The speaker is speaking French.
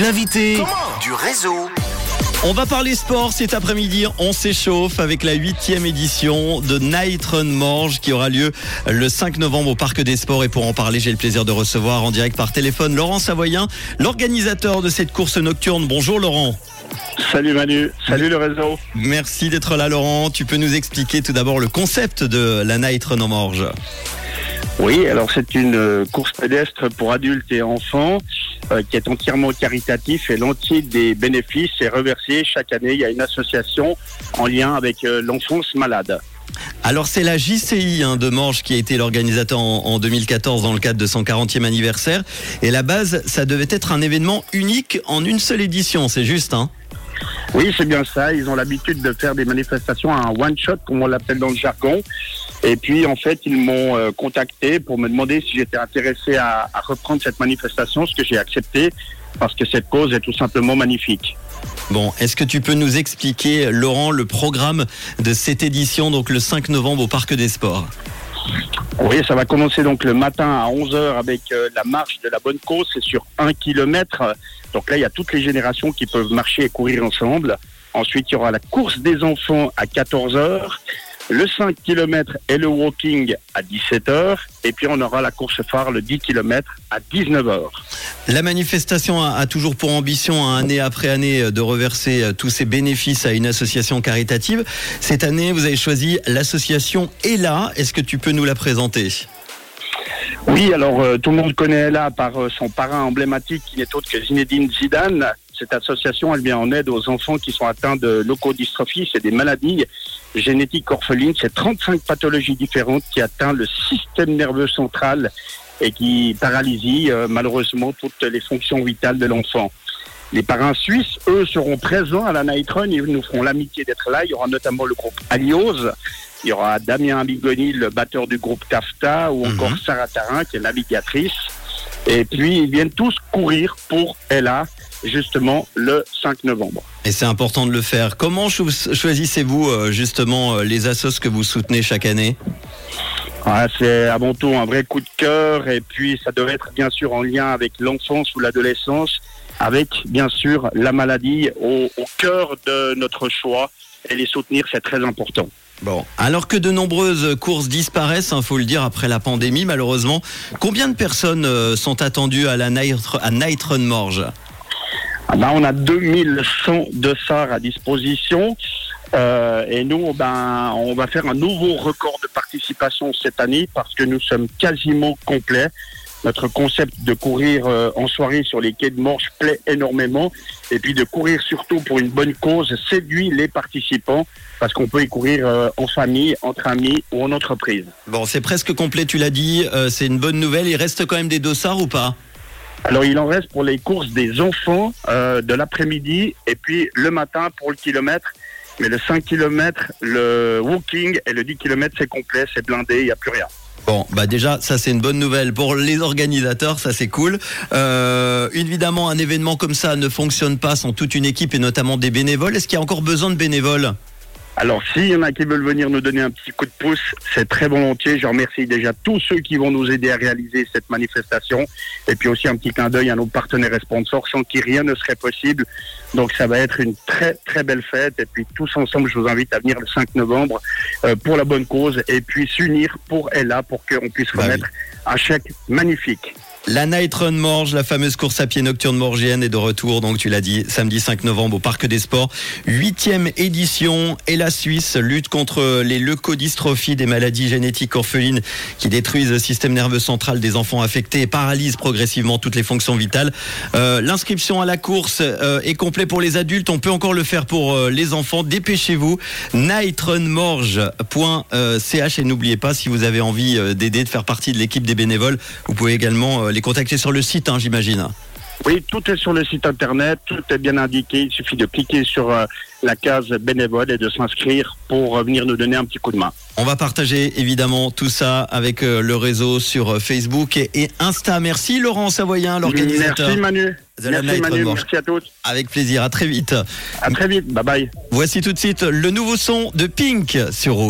L'invité du réseau. On va parler sport cet après-midi. On s'échauffe avec la huitième édition de Night Run Morge qui aura lieu le 5 novembre au Parc des Sports. Et pour en parler, j'ai le plaisir de recevoir en direct par téléphone Laurent Savoyen, l'organisateur de cette course nocturne. Bonjour Laurent. Salut Manu, salut le réseau. Merci d'être là Laurent. Tu peux nous expliquer tout d'abord le concept de la Night Run en Morge? Oui, alors c'est une course pédestre pour adultes et enfants euh, qui est entièrement caritatif et l'entier des bénéfices est reversé chaque année. Il y a une association en lien avec euh, l'enfance malade. Alors c'est la JCI hein, de Morges qui a été l'organisateur en, en 2014 dans le cadre de son 40e anniversaire. Et la base, ça devait être un événement unique en une seule édition, c'est juste hein? Oui, c'est bien ça. Ils ont l'habitude de faire des manifestations à un one-shot, comme on l'appelle dans le jargon. Et puis, en fait, ils m'ont euh, contacté pour me demander si j'étais intéressé à, à reprendre cette manifestation, ce que j'ai accepté, parce que cette cause est tout simplement magnifique. Bon, est-ce que tu peux nous expliquer, Laurent, le programme de cette édition, donc le 5 novembre au Parc des Sports? Oui, ça va commencer donc le matin à 11h avec euh, la marche de la bonne cause. C'est sur un kilomètre. Donc là, il y a toutes les générations qui peuvent marcher et courir ensemble. Ensuite, il y aura la course des enfants à 14h. Le 5 km et le walking à 17h. Et puis on aura la course phare, le 10 km à 19h. La manifestation a, a toujours pour ambition, hein, année après année, de reverser euh, tous ces bénéfices à une association caritative. Cette année, vous avez choisi l'association ELA. Est-ce que tu peux nous la présenter? Oui, alors euh, tout le monde connaît Ella par euh, son parrain emblématique qui n'est autre que Zinedine Zidane. Cette association, elle vient en aide aux enfants qui sont atteints de leucodystrophie. C'est des maladies génétiques orphelines. C'est 35 pathologies différentes qui atteignent le système nerveux central et qui paralysent euh, malheureusement toutes les fonctions vitales de l'enfant. Les parrains suisses, eux, seront présents à la Night Run. Ils nous feront l'amitié d'être là. Il y aura notamment le groupe Alios. Il y aura Damien Bigoni, le batteur du groupe Tafta, ou encore Sarah Tarin, qui est navigatrice. Et puis, ils viennent tous courir pour Ella, justement, le 5 novembre. Et c'est important de le faire. Comment cho- choisissez-vous euh, justement euh, les assos que vous soutenez chaque année? Ouais, c'est avant tout un vrai coup de cœur. Et puis, ça devrait être bien sûr en lien avec l'enfance ou l'adolescence, avec bien sûr la maladie au, au cœur de notre choix. Et les soutenir, c'est très important. Bon, alors que de nombreuses courses disparaissent, il faut le dire, après la pandémie, malheureusement, combien de personnes euh, sont attendues à la Night, à Night Run Morge Ah ben, on a 2100 dossards à disposition. Euh, et nous, ben, on va faire un nouveau record de participation cette année parce que nous sommes quasiment complets. Notre concept de courir euh, en soirée sur les quais de Morges plaît énormément. Et puis de courir surtout pour une bonne cause séduit les participants parce qu'on peut y courir euh, en famille, entre amis ou en entreprise. Bon, c'est presque complet, tu l'as dit, c'est une bonne nouvelle. Il reste quand même des dossards ou pas? Alors il en reste pour les courses des enfants euh, de l'après-midi et puis le matin pour le kilomètre. Mais le 5 km, le walking et le 10 km, c'est complet, c'est blindé, il n'y a plus rien. Bon, bah déjà, ça c'est une bonne nouvelle pour les organisateurs, ça c'est cool. Euh, évidemment, un événement comme ça ne fonctionne pas sans toute une équipe et notamment des bénévoles. Est-ce qu'il y a encore besoin de bénévoles? Alors s'il y en a qui veulent venir nous donner un petit coup de pouce, c'est très volontiers. Je remercie déjà tous ceux qui vont nous aider à réaliser cette manifestation. Et puis aussi un petit clin d'œil à nos partenaires et sponsors sans qui rien ne serait possible. Donc ça va être une très très belle fête. Et puis tous ensemble, je vous invite à venir le 5 novembre euh, pour la bonne cause et puis s'unir pour Ella pour qu'on puisse Bah remettre un chèque magnifique. La Night Run Morge, la fameuse course à pied nocturne morgienne est de retour, donc tu l'as dit, samedi 5 novembre au Parc des Sports. Huitième édition et la Suisse lutte contre les leucodystrophies, des maladies génétiques orphelines qui détruisent le système nerveux central des enfants affectés et paralysent progressivement toutes les fonctions vitales. Euh, L'inscription à la course euh, est complète pour les adultes, on peut encore le faire pour euh, les enfants. Dépêchez-vous, nightrunmorge.ch et n'oubliez pas si vous avez envie d'aider, de faire partie de l'équipe des bénévoles, vous pouvez également les contacter sur le site, hein, j'imagine. Oui, tout est sur le site internet, tout est bien indiqué. Il suffit de cliquer sur euh, la case bénévole et de s'inscrire pour euh, venir nous donner un petit coup de main. On va partager évidemment tout ça avec euh, le réseau sur Facebook et, et Insta. Merci Laurent Savoyen, l'organisateur. Merci Manu. Merci Manu, merci à tous. Avec plaisir, à très vite. À très vite, bye bye. Voici tout de suite le nouveau son de Pink sur Rouge.